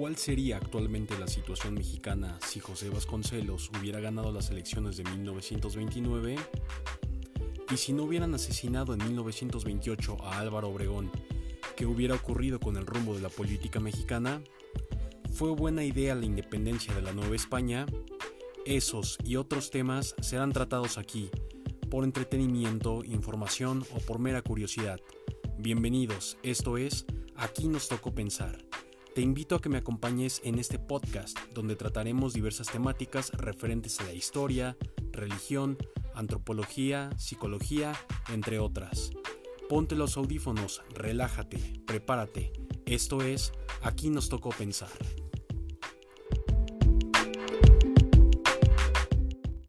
¿Cuál sería actualmente la situación mexicana si José Vasconcelos hubiera ganado las elecciones de 1929? ¿Y si no hubieran asesinado en 1928 a Álvaro Obregón, qué hubiera ocurrido con el rumbo de la política mexicana? ¿Fue buena idea la independencia de la Nueva España? Esos y otros temas serán tratados aquí, por entretenimiento, información o por mera curiosidad. Bienvenidos, esto es Aquí nos tocó pensar. Te invito a que me acompañes en este podcast donde trataremos diversas temáticas referentes a la historia, religión, antropología, psicología, entre otras. Ponte los audífonos, relájate, prepárate. Esto es, aquí nos tocó pensar.